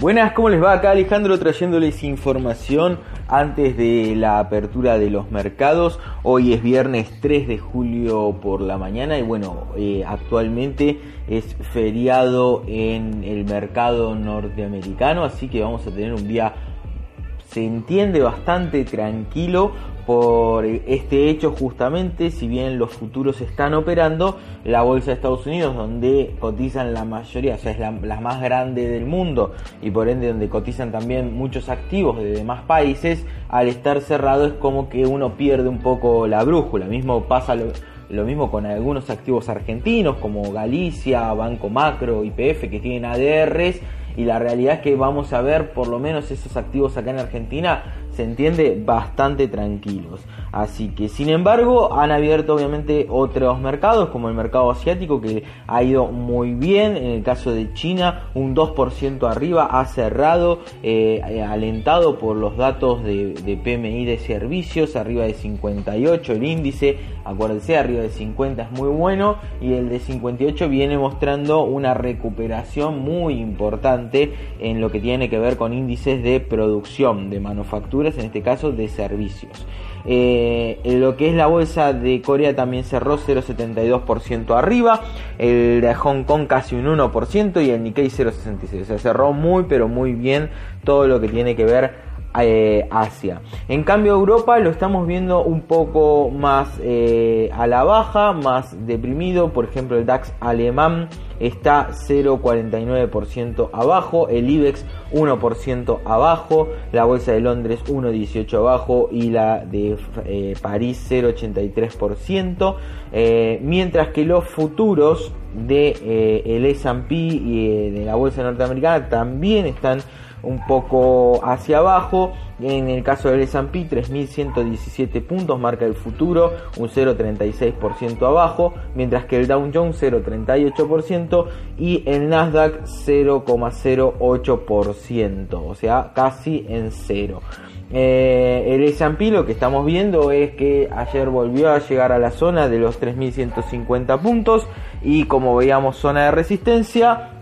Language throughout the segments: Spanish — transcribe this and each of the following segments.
Buenas, ¿cómo les va? Acá Alejandro trayéndoles información antes de la apertura de los mercados. Hoy es viernes 3 de julio por la mañana y bueno, eh, actualmente es feriado en el mercado norteamericano, así que vamos a tener un día se entiende bastante tranquilo por este hecho justamente, si bien los futuros están operando, la bolsa de Estados Unidos, donde cotizan la mayoría, o sea, es la, más grande del mundo y por ende donde cotizan también muchos activos de demás países, al estar cerrado es como que uno pierde un poco la brújula. Mismo pasa lo, lo mismo con algunos activos argentinos como Galicia, Banco Macro, IPF que tienen ADRs y la realidad es que vamos a ver por lo menos esos activos acá en Argentina se entiende bastante tranquilos. Así que, sin embargo, han abierto obviamente otros mercados, como el mercado asiático, que ha ido muy bien. En el caso de China, un 2% arriba, ha cerrado, eh, alentado por los datos de, de, PMI de servicios, arriba de 58 el índice. Acuérdense, arriba de 50 es muy bueno. Y el de 58 viene mostrando una recuperación muy importante en lo que tiene que ver con índices de producción, de manufactura en este caso de servicios. Eh, lo que es la bolsa de Corea también cerró 0,72% arriba, el de Hong Kong casi un 1% y el Nikkei 0,66%. O sea, cerró muy pero muy bien todo lo que tiene que ver eh, Asia. En cambio Europa lo estamos viendo un poco más eh, a la baja, más deprimido. Por ejemplo el DAX alemán está 0,49% abajo, el IBEX 1% abajo, la bolsa de Londres 1,18% abajo y la de eh, París 0,83%, mientras que los futuros de el S&P y de la bolsa norteamericana también están un poco hacia abajo. En el caso del S&P 3.117 puntos marca el futuro, un 0.36% abajo, mientras que el Dow Jones 0.38% y el Nasdaq 0.08%, o sea, casi en cero. Eh, el S&P lo que estamos viendo es que ayer volvió a llegar a la zona de los 3.150 puntos y como veíamos zona de resistencia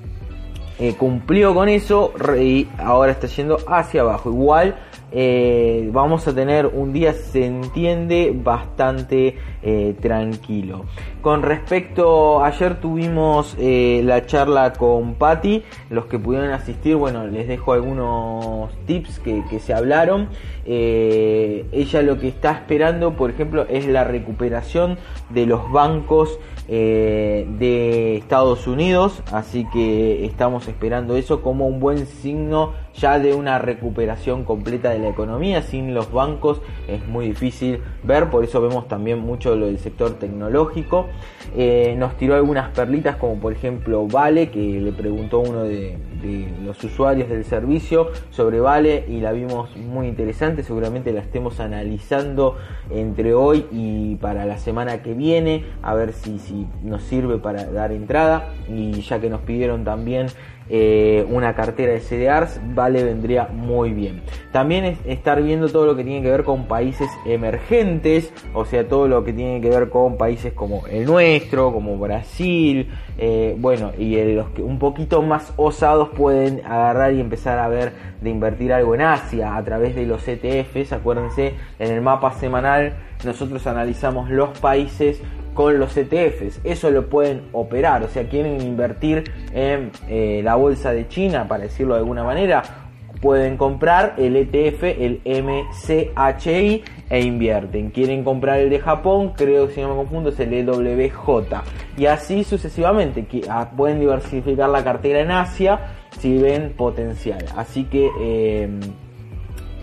eh, cumplió con eso y ahora está yendo hacia abajo. Igual eh, vamos a tener un día, se entiende, bastante eh, tranquilo. Con respecto, ayer tuvimos la charla con Patti, los que pudieron asistir, bueno, les dejo algunos tips que, se hablaron. ella lo que está esperando, por ejemplo, es la recuperación de los bancos eh, de Estados Unidos, así que estamos esperando eso como un buen signo ya de una recuperación completa la economía. Sin los bancos es muy difícil ver, por eso vemos también mucho lo del sector tecnológico. Eh, nos tiró algunas perlitas como por ejemplo Vale, que le preguntó uno de, los usuarios del servicio sobre Vale y la vimos muy interesante, seguramente la estemos analizando entre hoy y para la semana que viene, a ver si, si nos sirve para dar entrada y ya que nos pidieron también eh, una cartera de CDRs, vale, vendría muy bien. También es estar viendo todo lo que tiene que ver con países emergentes, o sea, todo lo que tiene que ver con países como el nuestro, como Brasil, eh, bueno, y los que un poquito más osados pueden agarrar y empezar a ver de invertir algo en Asia a través de los ETFs. Acuérdense, en el mapa semanal nosotros analizamos los países con los ETFs. Eso lo pueden operar, o sea, quieren invertir en eh, la bolsa de China, para decirlo de alguna manera, pueden comprar el ETF, el MCHI e invierten. Quieren comprar el de Japón, creo que si no me confundo es el EWJ. Y así sucesivamente, ah, pueden diversificar la cartera en Asia si ven potencial. Así que em,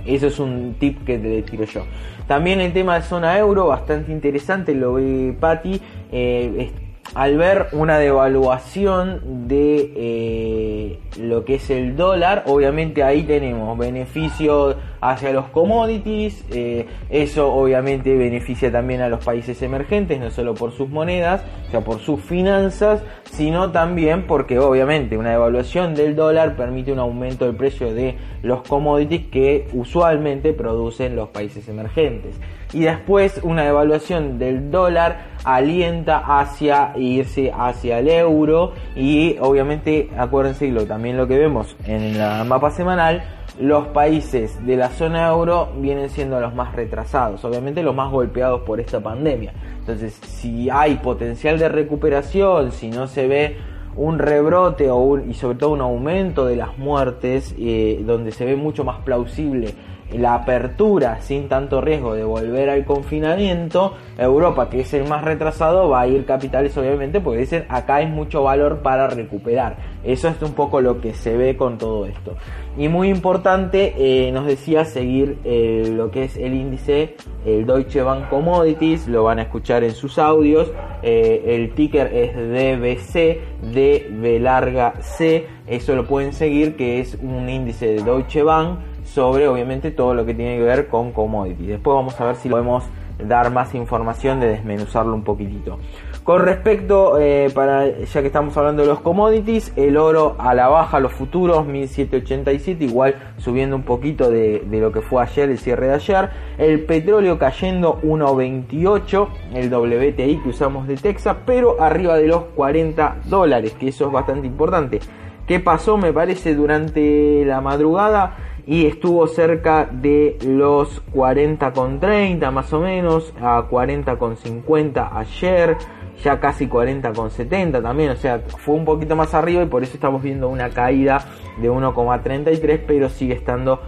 eso es un tip que te tiro yo. También el tema de zona euro, bastante interesante, lo ve Patti. Eh, al ver una devaluación de eh, lo que es el dólar, obviamente ahí tenemos beneficios hacia los commodities, eh, eso obviamente beneficia también a los países emergentes, no solo por sus monedas, o sea, por sus finanzas, sino también porque obviamente una devaluación del dólar permite un aumento del precio de los commodities que usualmente producen los países emergentes. Y después una devaluación del dólar alienta hacia irse hacia el euro y obviamente acuérdense lo, también lo que vemos en el mapa semanal los países de la zona euro vienen siendo los más retrasados, obviamente los más golpeados por esta pandemia. Entonces, si hay potencial de recuperación, si no se ve un rebrote o y sobre todo un aumento de las muertes, eh, donde se ve mucho más plausible la apertura sin tanto riesgo de volver al confinamiento, Europa, que es el más retrasado, va a ir capitales obviamente porque dicen acá hay mucho valor para recuperar. Eso es un poco lo que se ve con todo esto. Y muy importante, eh, nos decía seguir eh, lo que es el índice, el Deutsche Bank Commodities, lo van a escuchar en sus audios. Eh, el ticker es DBC, DB larga C, eso lo pueden seguir, que es un índice de Deutsche Bank sobre obviamente todo lo que tiene que ver con commodities. Después vamos a ver si podemos dar más información de desmenuzarlo un poquitito. Con respecto, eh, para ya que estamos hablando de los commodities, el oro a la baja, los futuros 1787, igual subiendo un poquito de, de lo que fue ayer, el cierre de ayer. El petróleo cayendo 1.28, el WTI que usamos de Texas, pero arriba de los 40 dólares, que eso es bastante importante. ¿Qué pasó? Me parece durante la madrugada y estuvo cerca de los 40,30 más o menos a 40,50 ayer ya casi 40,70 también o sea fue un poquito más arriba y por eso estamos viendo una caída de 1,33 pero sigue estando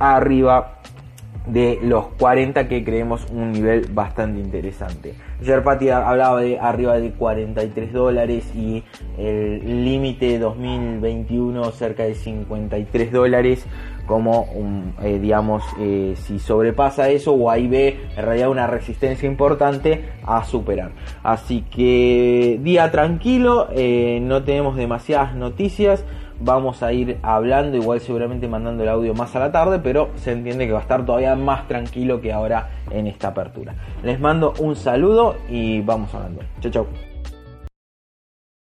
arriba de los 40 que creemos un nivel bastante interesante. Ayer hablaba de arriba de 43 dólares y el límite 2021 cerca de 53 dólares como eh, digamos eh, si sobrepasa eso o ahí ve en realidad una resistencia importante a superar así que día tranquilo eh, no tenemos demasiadas noticias vamos a ir hablando, igual seguramente mandando el audio más a la tarde, pero se entiende que va a estar todavía más tranquilo que ahora en esta apertura. Les mando un saludo y vamos hablando. Chau chau.